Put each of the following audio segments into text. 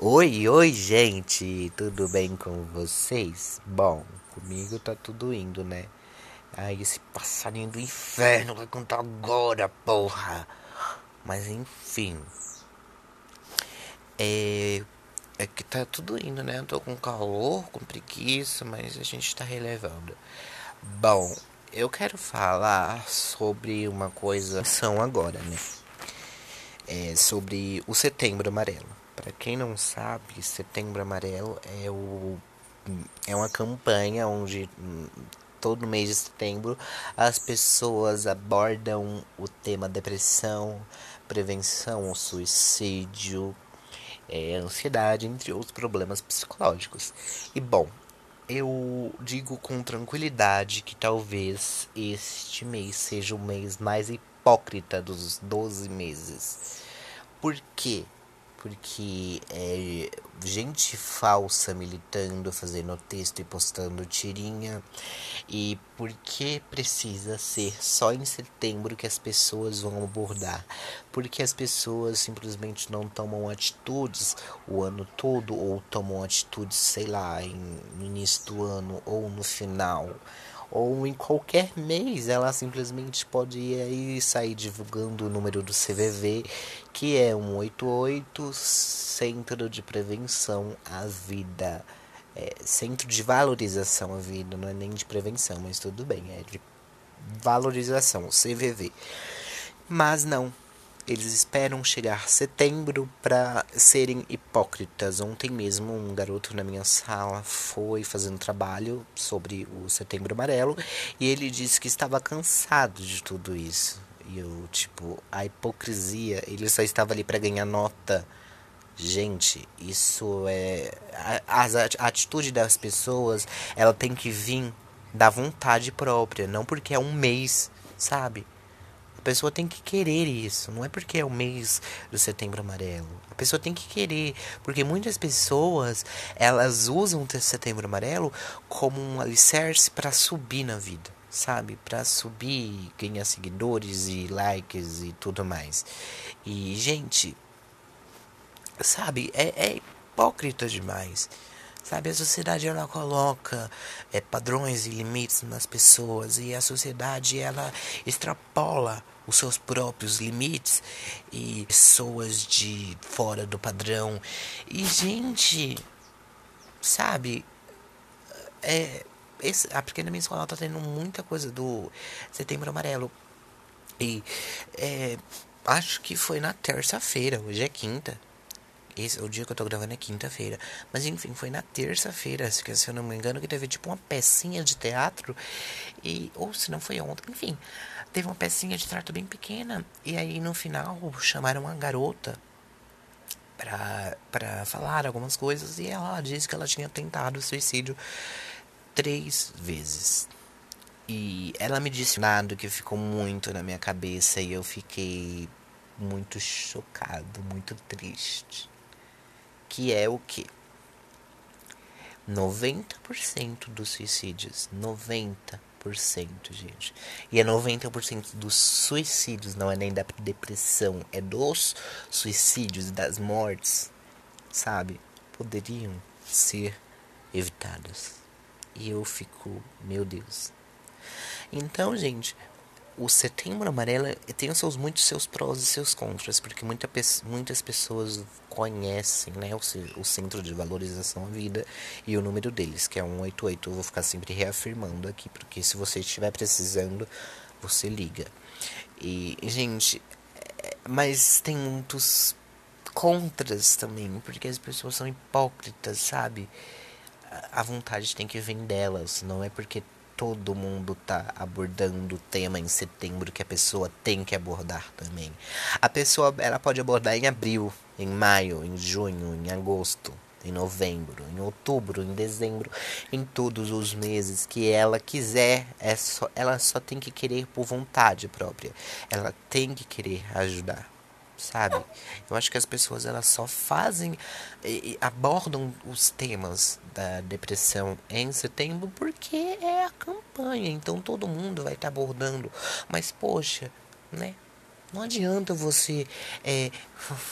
Oi, oi, gente, tudo bem com vocês? Bom, comigo tá tudo indo, né? Ai, esse passarinho do inferno vai contar agora, porra! Mas enfim. É. É que tá tudo indo, né? Eu tô com calor, com preguiça, mas a gente tá relevando. Bom, eu quero falar sobre uma coisa são agora, né? É sobre o setembro amarelo. Para quem não sabe, Setembro Amarelo é, o, é uma campanha onde hum, todo mês de setembro as pessoas abordam o tema depressão, prevenção suicídio, é, ansiedade, entre outros problemas psicológicos. E bom, eu digo com tranquilidade que talvez este mês seja o mês mais hipócrita dos 12 meses. Por quê? Porque é gente falsa militando, fazendo texto e postando tirinha. E porque precisa ser só em setembro que as pessoas vão abordar? Porque as pessoas simplesmente não tomam atitudes o ano todo ou tomam atitudes, sei lá, em, no início do ano ou no final ou em qualquer mês ela simplesmente pode ir aí sair divulgando o número do CVV, que é 188 Centro de Prevenção à Vida. É, centro de valorização à vida, não é nem de prevenção, mas tudo bem, é de valorização, CVV. Mas não, eles esperam chegar setembro para serem hipócritas. Ontem mesmo, um garoto na minha sala foi fazendo trabalho sobre o Setembro Amarelo e ele disse que estava cansado de tudo isso. E eu, tipo, a hipocrisia, ele só estava ali para ganhar nota. Gente, isso é. A, a atitude das pessoas, ela tem que vir da vontade própria, não porque é um mês, sabe? A pessoa tem que querer isso, não é porque é o mês do setembro amarelo. A pessoa tem que querer, porque muitas pessoas, elas usam o setembro amarelo como um alicerce para subir na vida, sabe? Para subir, ganhar seguidores e likes e tudo mais. E, gente, sabe, é, é hipócrita demais. Sabe, a sociedade ela coloca é, padrões e limites nas pessoas e a sociedade ela extrapola os seus próprios limites e pessoas de fora do padrão. E gente, sabe, é esse, a pequena minha escola tá tendo muita coisa do Setembro Amarelo. E é, acho que foi na terça-feira, hoje é quinta. Esse, o dia que eu tô gravando é quinta-feira. Mas enfim, foi na terça-feira, se eu não me engano, que teve tipo uma pecinha de teatro. E, ou se não foi ontem, enfim. Teve uma pecinha de teatro bem pequena. E aí no final chamaram uma garota pra, pra falar algumas coisas. E ela disse que ela tinha tentado suicídio três vezes. E ela me disse nada que ficou muito na minha cabeça e eu fiquei muito chocado, muito triste que é o que? 90% dos suicídios, 90%, gente. E é 90% dos suicídios, não é nem da depressão, é dos suicídios, das mortes, sabe? Poderiam ser evitados. E eu fico, meu Deus. Então, gente, o Setembro Amarelo tem os seus, muitos seus prós e seus contras, porque muita, muitas pessoas conhecem né, o, o Centro de Valorização à Vida e o número deles, que é 188. Eu vou ficar sempre reafirmando aqui, porque se você estiver precisando, você liga. E, gente, é, mas tem muitos contras também, porque as pessoas são hipócritas, sabe? A vontade tem que vir delas, não é porque todo mundo tá abordando o tema em setembro que a pessoa tem que abordar também. A pessoa ela pode abordar em abril, em maio, em junho, em agosto, em novembro, em outubro, em dezembro, em todos os meses que ela quiser, é só, ela só tem que querer por vontade própria. Ela tem que querer ajudar sabe? Eu acho que as pessoas elas só fazem e, abordam os temas da depressão em setembro porque é a campanha, então todo mundo vai estar tá abordando. Mas poxa, né? Não adianta você é,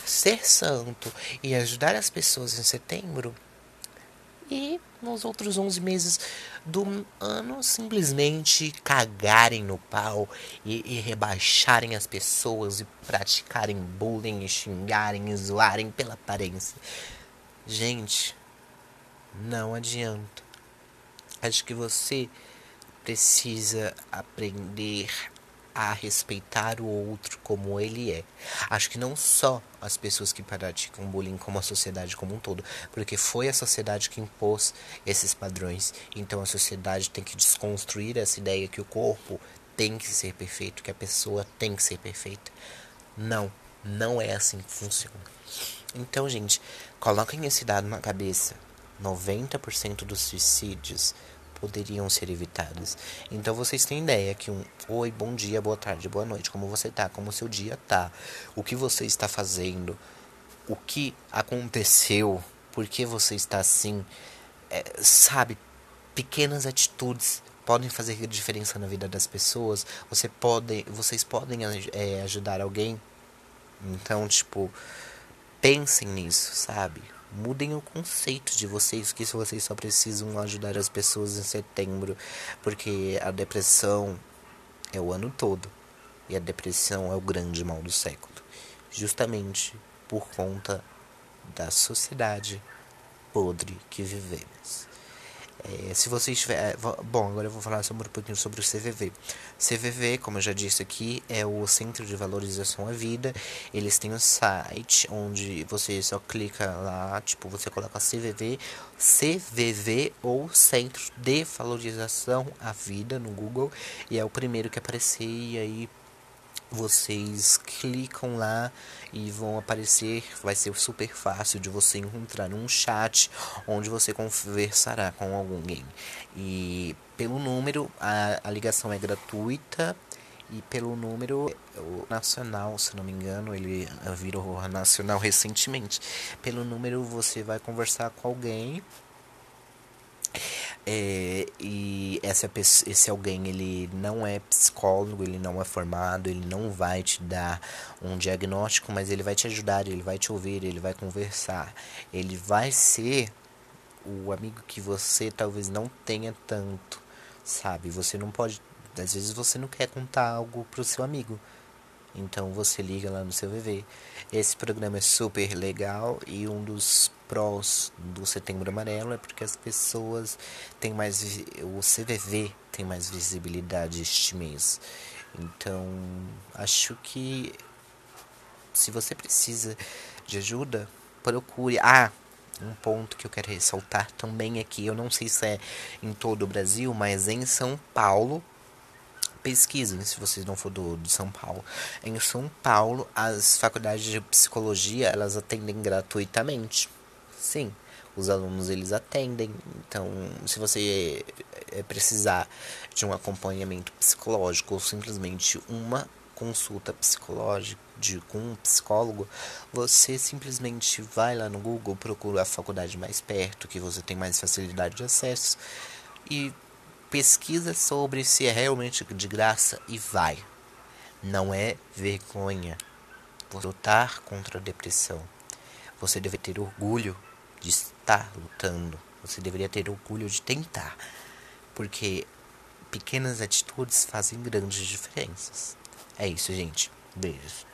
ser santo e ajudar as pessoas em setembro e nos outros 11 meses do ano simplesmente cagarem no pau e, e, rebaixarem as pessoas e praticarem bullying e xingarem e zoarem pela aparência. Gente, não adianta. Acho que você precisa aprender a respeitar o outro como ele é. Acho que não só as pessoas que praticam bullying, como a sociedade como um todo, porque foi a sociedade que impôs esses padrões. Então a sociedade tem que desconstruir essa ideia que o corpo tem que ser perfeito, que a pessoa tem que ser perfeita. Não, não é assim que funciona. Então, gente, coloquem esse dado na cabeça. 90% dos suicídios poderiam ser evitadas. Então vocês têm ideia que um oi, bom dia, boa tarde, boa noite, como você tá, como seu dia tá, o que você está fazendo, o que aconteceu, por que você está assim, é, sabe, pequenas atitudes podem fazer diferença na vida das pessoas. Você pode, vocês podem é, ajudar alguém. Então, tipo, pensem nisso, sabe? Mudem o conceito de vocês, que vocês só precisam ajudar as pessoas em setembro, porque a depressão é o ano todo e a depressão é o grande mal do século, justamente por conta da sociedade podre que vivemos. É, se você estiver. É, bom, agora eu vou falar sobre um pouquinho sobre o CVV. CVV, como eu já disse aqui, é o Centro de Valorização à Vida. Eles têm um site onde você só clica lá, tipo, você coloca CVV, CVV ou Centro de Valorização à Vida no Google. E é o primeiro que aparecer e aí vocês clicam lá e vão aparecer, vai ser super fácil de você encontrar um chat onde você conversará com alguém. E pelo número, a, a ligação é gratuita e pelo número o nacional, se não me engano, ele virou nacional recentemente. Pelo número você vai conversar com alguém é, e essa, esse alguém ele não é psicólogo, ele não é formado, ele não vai te dar um diagnóstico, mas ele vai te ajudar, ele vai te ouvir, ele vai conversar, ele vai ser o amigo que você talvez não tenha tanto, sabe? Você não pode, às vezes você não quer contar algo pro seu amigo, então você liga lá no seu VV. Esse programa é super legal e um dos prós do Setembro Amarelo é porque as pessoas têm mais o CVV tem mais visibilidade este mês. Então, acho que se você precisa de ajuda, procure. Ah, um ponto que eu quero ressaltar também aqui, eu não sei se é em todo o Brasil, mas em São Paulo pesquisem se vocês não for do, de São Paulo. Em São Paulo, as faculdades de psicologia, elas atendem gratuitamente. Sim, os alunos eles atendem. Então, se você é, precisar de um acompanhamento psicológico ou simplesmente uma consulta psicológica de, com um psicólogo, você simplesmente vai lá no Google, procura a faculdade mais perto, que você tem mais facilidade de acesso e pesquisa sobre se é realmente de graça e vai. Não é vergonha. Lutar contra a depressão. Você deve ter orgulho de estar lutando. Você deveria ter orgulho de tentar. Porque pequenas atitudes fazem grandes diferenças. É isso, gente. Beijos.